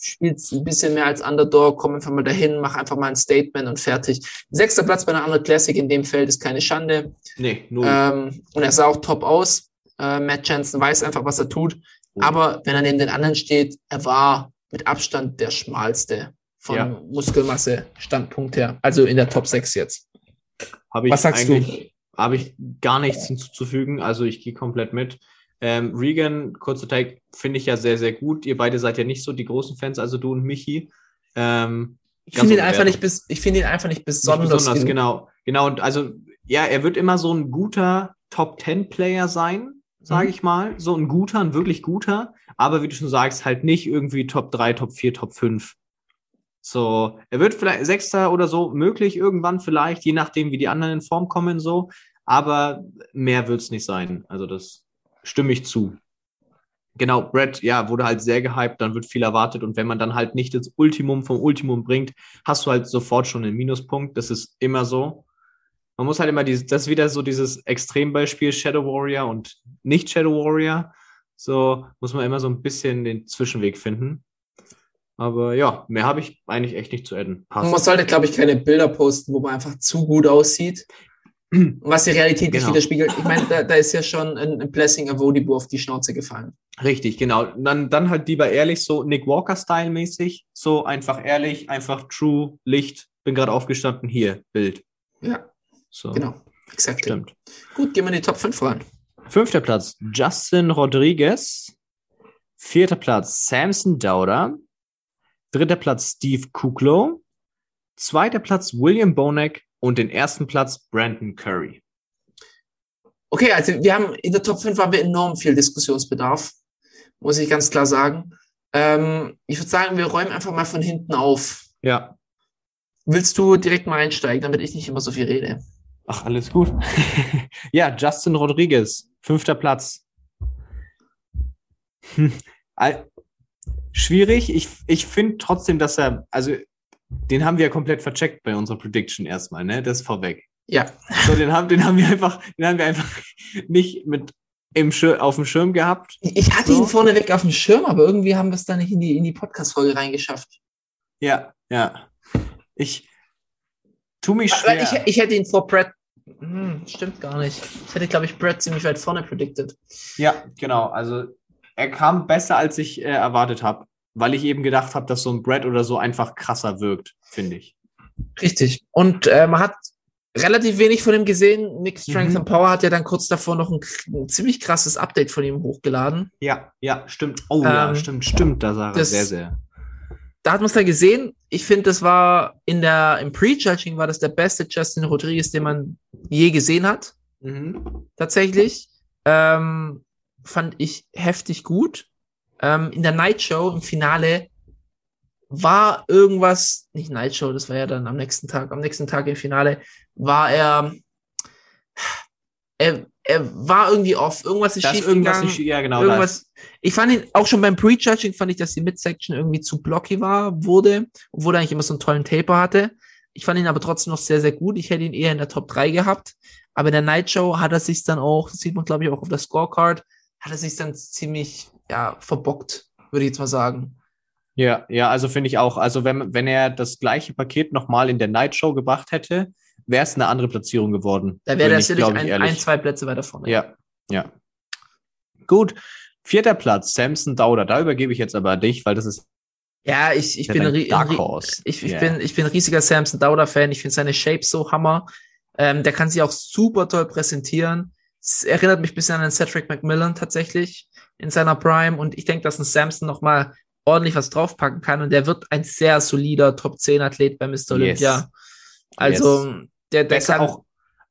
spielst ein bisschen mehr als Underdog, komm einfach mal dahin, mach einfach mal ein Statement und fertig. Sechster Platz bei einer anderen Classic in dem Feld ist keine Schande. Nee, null. Ähm, und er sah auch top aus. Äh, Matt Jensen weiß einfach, was er tut. Oh. Aber wenn er neben den anderen steht, er war mit Abstand der schmalste von Ja. Muskelmasse-Standpunkt her. Also in der Top 6 jetzt. Habe ich was sagst du? Habe ich gar nichts hinzuzufügen. Also ich gehe komplett mit. Ähm, Regan, kurzer Take, finde ich ja sehr, sehr gut. Ihr beide seid ja nicht so die großen Fans, also du und Michi. Ähm, Ich finde ihn, einfach nicht Wertung. bis, ich finde ihn einfach nicht Nicht besonders, besonders, genug. genau. Genau, und also, ja, er wird immer so ein guter Top-10-Player sein, sage Mhm. ich mal. So ein guter, ein wirklich guter. Aber wie du schon sagst, halt nicht irgendwie Top 3, Top 4, Top 5. So, er wird vielleicht Sechster oder so möglich irgendwann vielleicht, je nachdem, wie die anderen in Form kommen, so. Aber mehr wird's nicht sein. Also das stimme ich zu. Genau, Brett, ja, wurde halt sehr gehypt, dann wird viel erwartet und wenn man dann halt nicht das Ultimum vom Ultimum bringt, hast du halt sofort schon einen Minuspunkt. Das ist immer so. Man muss halt immer dieses, das ist wieder so dieses Extrembeispiel Shadow Warrior und nicht Shadow Warrior. So muss man immer so ein bisschen den Zwischenweg finden. Aber ja, mehr habe ich eigentlich echt nicht zu adden. Und man sollte, glaube ich, keine Bilder posten, wo man einfach zu gut aussieht. Was die Realität nicht Genau. widerspiegelt. Ich meine, da, da ist ja schon ein, ein Blessing Avodibu auf die Schnauze gefallen. Richtig, genau. Dann, dann halt lieber ehrlich, so Nick Walker-Style mäßig. So einfach ehrlich, einfach true, Licht, bin gerade aufgestanden, hier, Bild. Ja, So, genau. Exakt. stimmt. Gut, gehen wir in die Top 5 rein. Fünfter Platz, Justin Rodriguez. Vierter Platz, Samson Dauder. Dritter Platz, Steve Kuklo. Zweiter Platz, William Bonek. Und den ersten Platz, Brandon Curry. Okay, also wir haben in der Top 5 haben wir enorm viel Diskussionsbedarf, muss ich ganz klar sagen. Ähm, ich würde sagen, wir räumen einfach mal von hinten auf. Ja. Willst du direkt mal einsteigen, damit ich nicht immer so viel rede? Ach, alles gut. ja, Justin Rodriguez, fünfter Platz. Schwierig. Ich, ich finde trotzdem, dass er, also den haben wir ja komplett vercheckt bei unserer Prediction erstmal, ne? Das ist vorweg. Ja, So, den haben, den haben wir einfach, den haben wir einfach nicht mit im Schir auf dem Schirm gehabt. ich hatte So. ihn vorneweg auf dem Schirm, aber irgendwie haben wir es da nicht in die, in die Podcast-Folge reingeschafft. Ja, ja. Ich tu mich schwer. Ich, ich hätte ihn vor Brad. Hm, stimmt gar nicht. Ich hätte, glaube ich, Brad ziemlich weit vorne predicted. Ja, genau. Also er kam besser, als ich äh, erwartet habe, weil ich eben gedacht habe, dass so ein Brad oder so einfach krasser wirkt, finde ich. Richtig. Und äh, man hat relativ wenig von ihm gesehen. Nick Strength Mhm. and Power hat ja dann kurz davor noch ein, ein ziemlich krasses Update von ihm hochgeladen. Ja, ja, stimmt. Oh ja, Ähm, stimmt, stimmt. Da sah er das- sehr, sehr. Da hat man es dann gesehen. Ich finde, das war in der, im Pre-Judging war das der beste Justin Rodriguez, den man je gesehen hat. Mhm. tatsächlich. Ähm, fand ich heftig gut. Ähm, in der Night Show im Finale war irgendwas, nicht Night Show, das war ja dann am nächsten Tag, am nächsten Tag im Finale, war er, er, er war irgendwie off, irgendwas ist ist schief irgendwas gegangen, nicht, ja, genau. Ist, irgendwas. Ich fand ihn auch schon beim Pre-Judging fand ich, dass die Midsection irgendwie zu blocky war, wurde, obwohl er eigentlich immer so einen tollen Taper hatte. Ich fand ihn aber trotzdem noch sehr, sehr gut. Ich hätte ihn eher in der Top 3 gehabt. Aber in der Night Show hat er sich dann auch, das sieht man glaube ich auch auf der Scorecard, hat er sich dann ziemlich, ja, verbockt, würde ich jetzt mal sagen. ja, ja, also finde ich auch. Also wenn, wenn er das gleiche Paket nochmal in der Night Show gebracht hätte, wäre es eine andere Platzierung geworden. Da wäre er ich, sicherlich ein, ein, zwei Plätze weiter vorne. Ja, ja. Gut. Vierter Platz, Samson Dauder. Da übergebe ich jetzt aber an dich, weil das ist Ja, ich, ich bin Dark Horse. Ich, ich, Ja. bin, ich bin riesiger Samson Dauder-Fan. Ich finde seine Shape so hammer. Ähm, der kann sich auch super toll präsentieren. Es erinnert mich ein bisschen an den Cedric McMillan tatsächlich in seiner Prime. Und ich denke, dass ein Samson noch mal ordentlich was draufpacken kann. Und der wird ein sehr solider Top-10-Athlet bei Mr. Olympia. Also, der, der besser kann auch,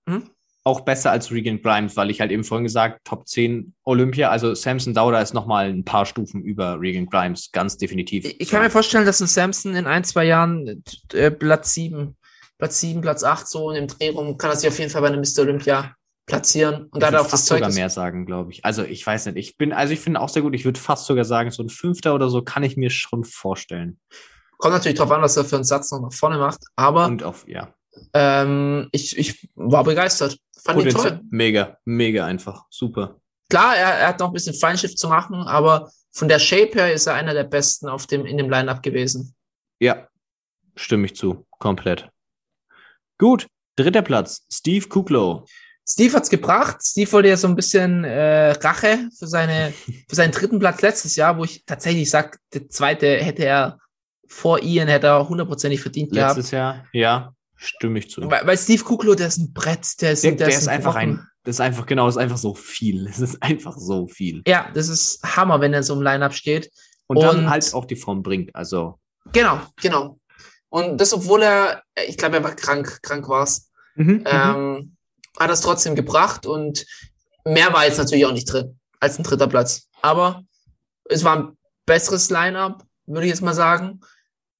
Hm? auch besser als Regan Grimes, weil ich halt eben vorhin gesagt, Top 10 Olympia, also Samson Dauder ist nochmal ein paar Stufen über Regan Grimes, ganz definitiv. Ich, ich kann mir vorstellen, dass ein Samson in ein, zwei Jahren äh, Platz sieben, Platz sieben, Platz acht, so in dem Dreh rum, kann er sich auf jeden Fall bei einem Mr. Olympia platzieren. Und ich da hat würde auch das Zeug. sogar mehr sagen, glaube ich. Also ich weiß nicht, ich bin, also ich finde auch sehr gut, ich würde fast sogar sagen, so ein Fünfter oder so kann ich mir schon vorstellen. Kommt natürlich drauf an, was er für einen Satz noch nach vorne macht. Aber Und auf, ja. ähm, ich, ich war begeistert. Fand ihn toll. Mega, mega einfach. Super. Klar, er, er hat noch ein bisschen Feinschiff zu machen, aber von der Shape her ist er einer der besten auf dem, in dem Line-Up gewesen. Ja, stimme ich zu. Komplett. Gut. Dritter Platz, Steve Kuklo. Steve hat's gebracht. Steve wollte ja so ein bisschen äh, Rache für, seine, für seinen dritten Platz letztes Jahr, wo ich tatsächlich sage, der zweite hätte er vor Ian, hätte er hundertprozentig verdient gehabt. Letztes Jahr, ja, stimme ich zu. Weil, weil Steve Kuklo, der ist ein Brett, der ist, Der, der, der ist einfach Brocken. ein, das ist einfach, genau, das ist einfach so viel. Es ist einfach so viel. Ja, das ist Hammer, wenn er so im Line-Up steht. Und dann Und- halt auch die Form bringt. Also, Genau, genau. Und das, obwohl er, ich glaube, er war krank, krank war's, mhm, ähm, hat das trotzdem gebracht und mehr war jetzt natürlich auch nicht drin als ein dritter Platz. Aber es war ein besseres Line-Up, würde ich jetzt mal sagen,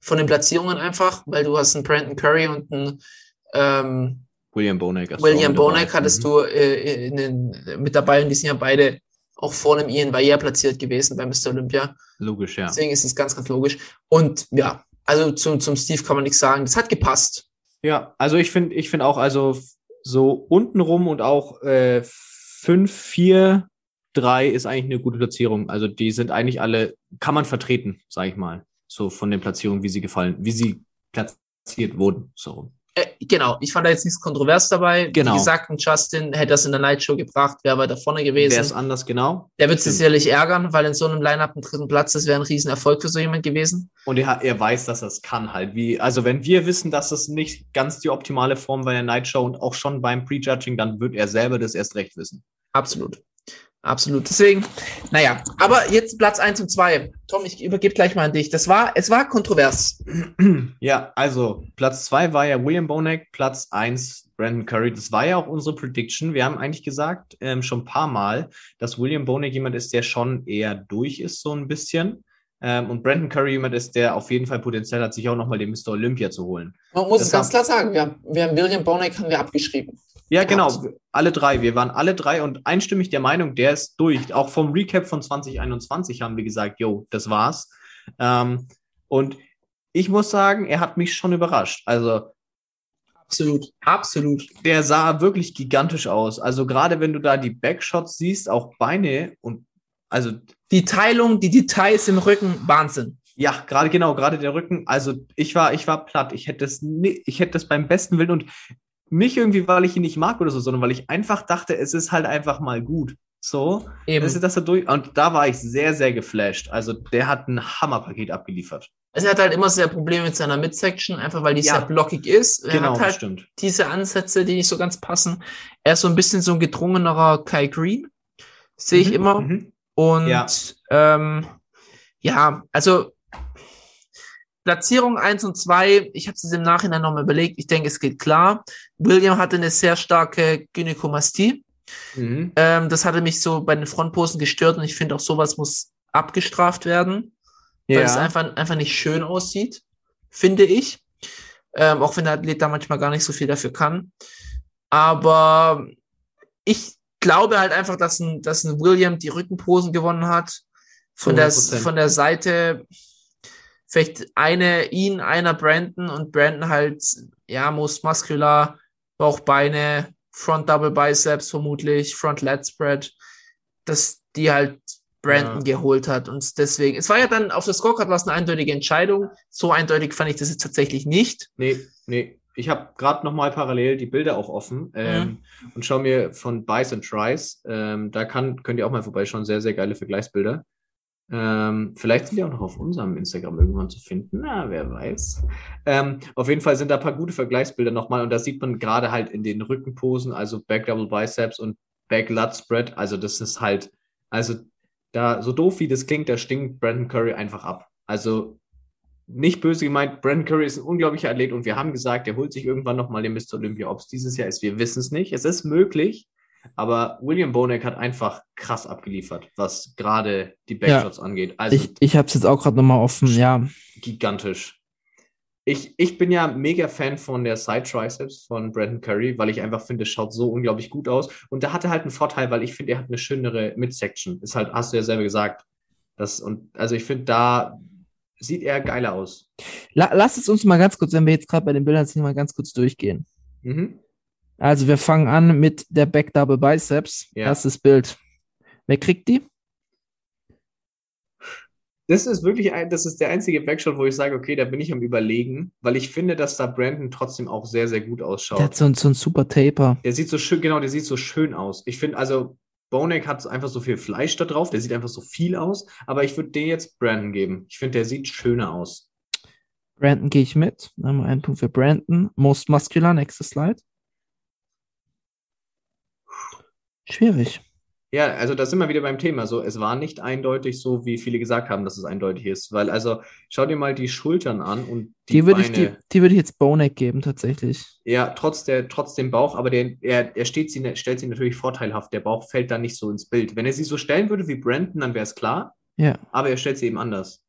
von den Platzierungen einfach, weil du hast einen Brandon Curry und einen ähm, William Bonek. William mit dabei. Bonek hattest Mhm. du äh, in den, mit dabei und die sind ja beide auch vor dem Ian Barriere platziert gewesen bei Mr. Olympia. Logisch, ja. Deswegen ist es ganz, ganz logisch. Und ja, also zum, zum Steve kann man nichts sagen. Das hat gepasst. Ja, also ich finde, ich finde auch, also so untenrum und auch äh, 5, 4, 3 ist eigentlich eine gute Platzierung. Also die sind eigentlich alle, kann man vertreten, sage ich mal. So von den Platzierungen, wie sie gefallen, wie sie platziert wurden. So rum. Äh, genau, ich fand da jetzt nichts kontrovers dabei. Genau. Wie gesagt, ein Justin hätte das in der Night Show gebracht, wäre weiter vorne Wäre es gewesen. anders, genau. Der wird sich sicherlich ärgern, weil in so einem Line-Up ein dritten Platz, das wäre ein Riesenerfolg für so jemand gewesen. Und er, er weiß, dass er es kann halt. Wie, also wenn wir wissen, dass es nicht ganz die optimale Form war in der Night Show und auch schon beim Prejudging, dann wird er selber das erst recht wissen. Absolut. Absolut. Deswegen, naja, aber jetzt Platz 1 und 2. Tom, ich übergebe gleich mal an dich. Das war, es war kontrovers. Ja, also Platz zwei war ja William Bonek, Platz eins Brandon Curry. Das war ja auch unsere Prediction. Wir haben eigentlich gesagt, ähm, schon ein paar Mal, dass William Bonek jemand ist, der schon eher durch ist, so ein bisschen. Ähm, und Brandon Curry jemand ist, der auf jeden Fall Potenzial hat, sich auch nochmal den Mr. Olympia zu holen. Man muss es ganz klar sagen, wir haben, wir haben William Bonek haben wir abgeschrieben. Ja, genau. absolut. Alle drei. Wir waren alle drei und einstimmig der Meinung, der ist durch. Auch vom Recap von 2021 haben wir gesagt, yo, das war's. Ähm, und ich muss sagen, er hat mich schon überrascht. Also, Absolut. Absolut. der sah wirklich gigantisch aus. Also, gerade wenn du da die Backshots siehst, auch Beine und also, Die Teilung, die Details im Rücken, Wahnsinn. ja, gerade genau, gerade der Rücken. Also, ich war, ich war platt. Ich hätte das, ich hätte das beim besten Willen und nicht irgendwie, weil ich ihn nicht mag oder so, sondern weil ich einfach dachte, es ist halt einfach mal gut. So. Eben. Das ist das durch. Und da war ich sehr, sehr geflasht. Also der hat ein Hammerpaket abgeliefert. Also er hat halt immer sehr Probleme mit seiner Midsection, einfach weil die Ja. sehr blockig ist. Er genau, hat halt stimmt. diese Ansätze, die nicht so ganz passen. Er ist so ein bisschen so ein gedrungenerer Kai Green, sehe ich Mhm, immer. mhm. Und Ja. ähm, ja, also Platzierung 1 und 2, ich habe es im Nachhinein nochmal überlegt, ich denke, es geht klar. William hatte eine sehr starke Gynäkomastie. Mhm. Ähm, das hatte mich so bei den Frontposen gestört und ich finde auch sowas muss abgestraft werden, weil es Ja. einfach, einfach nicht schön aussieht, finde ich. Ähm, auch wenn der Athlet da manchmal gar nicht so viel dafür kann. Aber ich glaube halt einfach, dass ein, dass ein William die Rückenposen gewonnen hat. Von der, 100%. von der Seite vielleicht eine ihn, einer Brandon und Brandon halt, ja, most muscular, Bauchbeine, Front Double Biceps vermutlich, Front Lat Spread, dass die halt Brandon geholt hat und deswegen, es war ja dann auf der Scorecard war es eine eindeutige Entscheidung. So eindeutig fand ich das jetzt tatsächlich nicht. Nee, nee. Ich habe gerade noch mal parallel die Bilder auch offen ähm, und schaue mir von Buys and Tries. Ähm, da kann, könnt ihr auch mal vorbeischauen. Sehr, sehr geile Vergleichsbilder. Ähm, vielleicht sind die auch noch auf unserem Instagram irgendwann zu finden. Na, wer weiß. Ähm, auf jeden Fall sind da ein paar gute Vergleichsbilder nochmal und da sieht man gerade halt in den Rückenposen, also Back Double Biceps und Back Lat Spread. Also das ist halt, also da, so doof wie das klingt, da stinkt Brandon Curry einfach ab. Also nicht böse gemeint, Brandon Curry ist ein unglaublicher Athlet und wir haben gesagt, er holt sich irgendwann nochmal den Mr. Olympia. Ob es dieses Jahr ist, wir wissen es nicht. Es ist möglich, aber William Bonek hat einfach krass abgeliefert, was gerade die Backshots angeht. Also ich ich habe es jetzt auch gerade nochmal offen, ja. gigantisch. Ich, ich bin ja mega Fan von der Side Triceps von Brandon Curry, weil ich einfach finde, es schaut so unglaublich gut aus. Und da hat er halt einen Vorteil, weil ich finde, er hat eine schönere Midsection. Ist halt, hast du ja selber gesagt. Das, und also ich finde, da sieht er geiler aus. La lass es uns mal ganz kurz, wenn wir jetzt gerade bei den Bildern sind, mal ganz kurz durchgehen. Mhm. Also wir fangen an mit der Back Double Biceps. Ja. Erstes Bild. Wer kriegt die? Das ist wirklich ein, das ist der einzige Backshot, wo ich sage, okay, da bin ich am überlegen, weil ich finde, dass da Brandon trotzdem auch sehr, sehr gut ausschaut. Der hat so, so ein super Taper. Der sieht so schön, genau, der sieht so schön aus. Ich finde, also, Bonek hat einfach so viel Fleisch da drauf, der sieht einfach so viel aus, aber ich würde den jetzt Brandon geben. Ich finde, der sieht schöner aus. Brandon gehe ich mit. Einmal einen Punkt für Brandon. Most muscular, nächstes Slide. Schwierig. Ja, also da sind wir wieder beim Thema. So, es war nicht eindeutig so, wie viele gesagt haben, dass es eindeutig ist. Weil, also, schau dir mal die Schultern an und die, Die, würde ich, die, die würde ich jetzt Bonek geben, tatsächlich. Ja, trotz der, trotz dem Bauch, aber der, er, er steht sie, stellt sie natürlich vorteilhaft. Der Bauch fällt da nicht so ins Bild. Wenn er sie so stellen würde wie Brandon, dann wäre es klar, Ja. aber er stellt sie eben anders.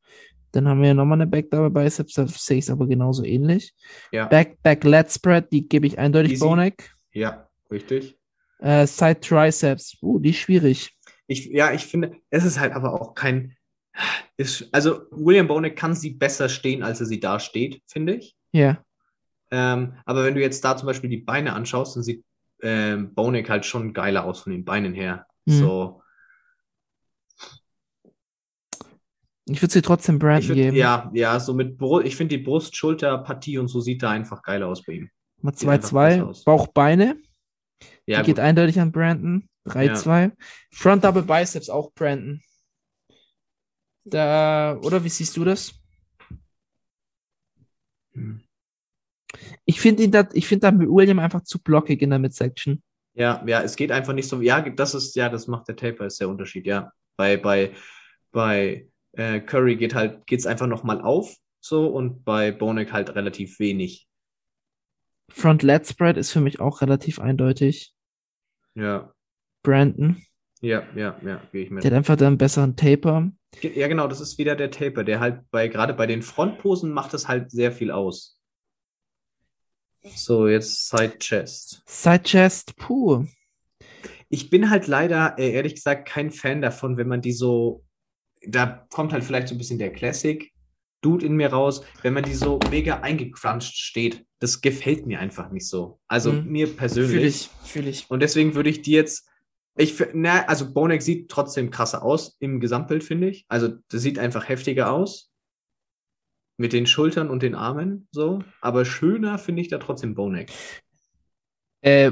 Dann haben wir nochmal eine Back Double Biceps, da sehe ich es aber genauso ähnlich. Ja. Back, Back Lat Spread, die gebe ich eindeutig Easy. Bonek. Ja, richtig. Äh, Side Triceps, uh, die ist schwierig. Ich, ja, ich finde, es ist halt aber auch kein. Ist, also, William Bonek kann sie besser stehen, als er sie da steht, finde ich. Ja. Ähm, aber wenn du jetzt da zum Beispiel die Beine anschaust, dann sieht ähm, Bonek halt schon geiler aus von den Beinen her. Mhm. So, Ich würde sie trotzdem Brandon würd, geben. ja, ja, so mit Brust, ich finde die Brust, Schulter, Partie und so sieht da einfach geiler aus bei ihm. Mal Sieht einfach 2-2. besser aus. Bauch, Beine. Ja, Die geht gut. eindeutig an Brandon. 3-2. Front Double Biceps auch Brandon. Da, oder wie siehst du das? Hm. Ich finde ihn da, ich finde da mit William einfach zu blockig in der Midsection. Ja, ja, es geht einfach nicht so. Ja, das ist, ja, das macht der Taper, ist der Unterschied, ja. Bei, bei, bei äh, Curry geht halt, geht's einfach nochmal auf, so, und bei Bonek halt relativ wenig. Front Lat Spread ist für mich auch relativ eindeutig. Ja, Brandon. ja, ja, ja, gehe ich mit. Der hat einfach da einen besseren Taper. Ja, genau, das ist wieder der Taper, der halt bei, gerade bei den Frontposen macht das halt sehr viel aus. So, jetzt Side Chest. Side Chest, puh. Ich bin halt leider, äh, ehrlich gesagt, kein Fan davon, wenn man die so, da kommt halt vielleicht so ein bisschen der Classic Dude in mir raus, wenn man die so mega eingecrunched steht. Das gefällt mir einfach nicht so. Also Mhm. mir persönlich. Fühl ich, fühl ich. Und deswegen würde ich die jetzt, ich, na, also Bonek sieht trotzdem krasser aus im Gesamtbild, finde ich. Also das sieht einfach heftiger aus. Mit den Schultern und den Armen, so. Aber schöner finde ich da trotzdem Bonek. Äh,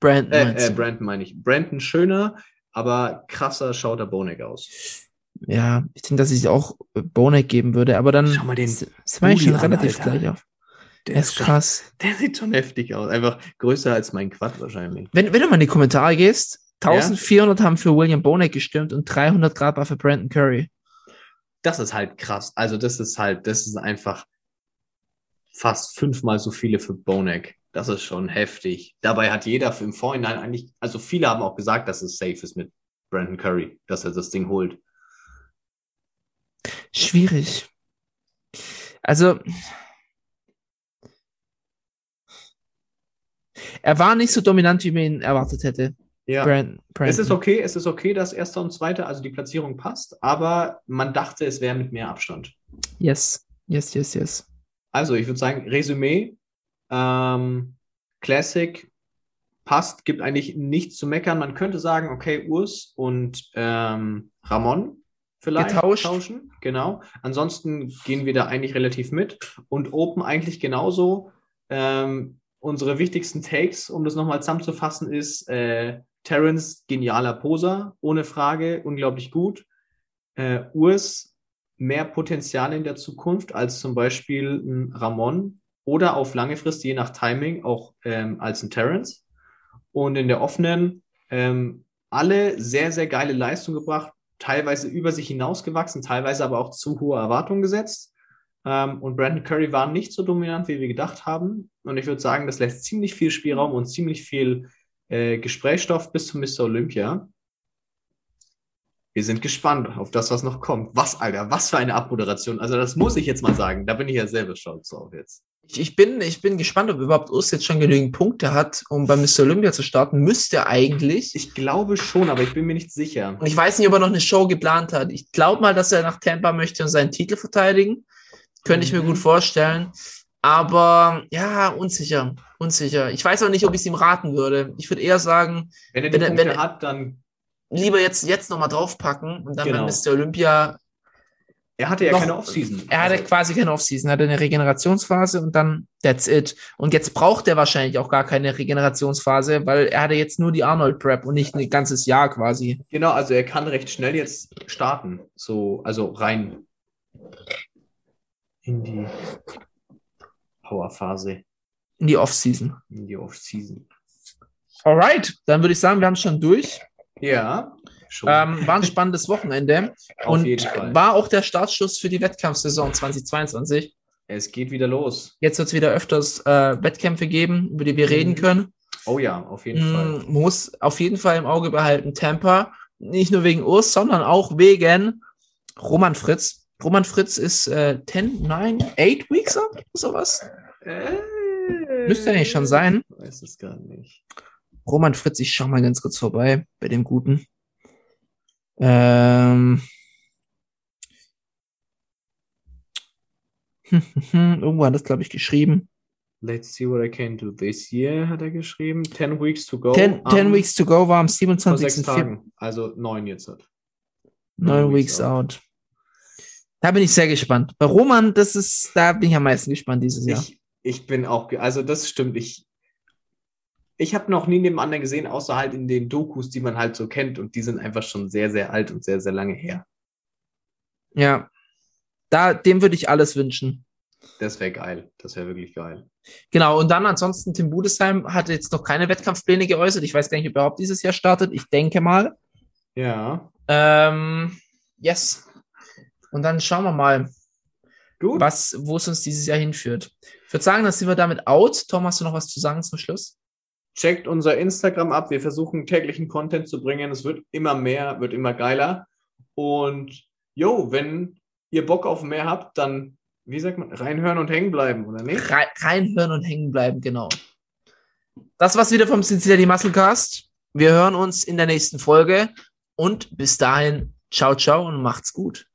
Brandon. Äh, äh? Brandon meine ich. Brandon schöner, aber krasser schaut der Bonek aus. Ja, ich denke, dass ich auch äh, Bonek geben würde, aber dann Schau mal den mir eigentlich schon relativ Alter. gleich auf. Der Er ist schon- krass. Der sieht schon heftig aus. Einfach größer als mein Quad wahrscheinlich. Wenn, wenn du mal in die Kommentare gehst, 1400 haben für William Bonek gestimmt und 300 Grad war für Brandon Curry. Das ist halt krass. Also das ist halt, das ist einfach fast fünfmal so viele für Bonek. Das ist schon heftig. Dabei hat jeder im Vorhinein eigentlich, also viele haben auch gesagt, dass es safe ist mit Brandon Curry, dass er das Ding holt. Schwierig. Also, er war nicht so dominant, wie man ihn erwartet hätte. Ja. Brandon. Es ist okay, es ist okay, dass erster und zweiter, also die Platzierung passt, aber man dachte, es wäre mit mehr Abstand. Yes, yes, yes, yes. Also, ich würde sagen, Resümee, ähm, Classic passt, gibt eigentlich nichts zu meckern. Man könnte sagen, okay, Urs und ähm, Ramon vielleicht Getauscht. tauschen. Genau. Ansonsten gehen wir da eigentlich relativ mit. Und Open eigentlich genauso. Ähm, unsere wichtigsten Takes, um das nochmal zusammenzufassen, ist äh, Terrence, genialer Poser, ohne Frage, unglaublich gut. Äh, Urs, mehr Potenzial in der Zukunft als zum Beispiel ein Ramon oder auf lange Frist, je nach Timing, auch ähm, als ein Terrence. Und in der offenen ähm, alle sehr, sehr geile Leistung gebracht, teilweise über sich hinausgewachsen, teilweise aber auch zu hohe Erwartungen gesetzt. Ähm, und Brandon Curry war nicht so dominant, wie wir gedacht haben. Und ich würde sagen, das lässt ziemlich viel Spielraum und ziemlich viel äh, Gesprächsstoff bis zu Mr. Olympia. Wir sind gespannt auf das, was noch kommt. Was, Alter, was für eine Abmoderation. Also, das muss ich jetzt mal sagen. Da bin ich ja selber stolz drauf jetzt. Ich, bin, ich bin gespannt, ob überhaupt Urs jetzt schon genügend Punkte hat, um bei Mr. Olympia zu starten. Müsste eigentlich. Ich glaube schon, aber ich bin mir nicht sicher. Und ich weiß nicht, ob er noch eine Show geplant hat. Ich glaube mal, dass er nach Tampa möchte und seinen Titel verteidigen. Könnte ich mir Mhm. gut vorstellen. Aber ja, unsicher. Unsicher. Ich weiß auch nicht, ob ich es ihm raten würde. Ich würde eher sagen, Wenn er die Wenn Punkte wenn er- hat, dann. lieber jetzt, jetzt nochmal draufpacken und dann Genau. bei Mr. Olympia. Er hatte ja Noch- keine Offseason. Er hatte Also, quasi keine Offseason, er hatte eine Regenerationsphase und dann that's it. Und jetzt braucht er wahrscheinlich auch gar keine Regenerationsphase, weil er hatte jetzt nur die Arnold Prep und nicht ein ganzes Jahr quasi. genau, also er kann recht schnell jetzt starten. So, also rein in die Powerphase, In die Offseason. in die Offseason. Alright, dann würde ich sagen, wir haben es schon durch. Ja. Ähm, war ein spannendes Wochenende und war auch der Startschuss für die Wettkampfsaison 2022. es geht wieder los. Jetzt wird es wieder öfters äh, Wettkämpfe geben, über die wir Mhm. reden können. Oh ja, auf jeden Mm, Fall. Muss auf jeden Fall im Auge behalten. Tampa, nicht nur wegen Urs, sondern auch wegen Roman Fritz. Roman Fritz ist äh, 10, 9, 8 Weeks up, sowas. Äh, Müsste eigentlich schon sein. Ich weiß es gar nicht. Roman Fritz, ich schau mal ganz kurz vorbei bei dem Guten. Ähm. Irgendwo hat das, glaube ich, geschrieben. Let's see what I can do this year, hat er geschrieben. 10 weeks to go. Ten, ten weeks to go war am vor sechs 27. Februar. Tagen. Also neun jetzt. Hat. Nine weeks weeks out. Da bin ich sehr gespannt. Bei Roman, das ist, da bin ich am meisten gespannt dieses Jahr. Ich, ich bin auch, also das stimmt. Ich, ich habe noch nie neben anderen gesehen, außer halt in den Dokus, die man halt so kennt. Und die sind einfach schon sehr, sehr alt und sehr, sehr lange her. Ja. Da, dem würde ich alles wünschen. Das wäre geil. Das wäre wirklich geil. Genau, und dann ansonsten Tim Budesheim hat jetzt noch keine Wettkampfpläne geäußert. Ich weiß gar nicht, ob er überhaupt dieses Jahr startet. Ich denke mal. Ja. Ähm, yes. Und dann schauen wir mal, Gut. was, wo es uns dieses Jahr hinführt. Ich würde sagen, dann sind wir damit out. Tom, hast du noch was zu sagen zum Schluss? Checkt unser Instagram ab. Wir versuchen täglichen Content zu bringen. Es wird immer mehr, wird immer geiler. Und jo, wenn ihr Bock auf mehr habt, dann, wie sagt man, reinhören und hängen bleiben, oder nicht? Rein, reinhören und hängen bleiben, genau. Das war's wieder vom Cincinnati Musclecast. Wir hören uns in der nächsten Folge und bis dahin, ciao, ciao und macht's gut.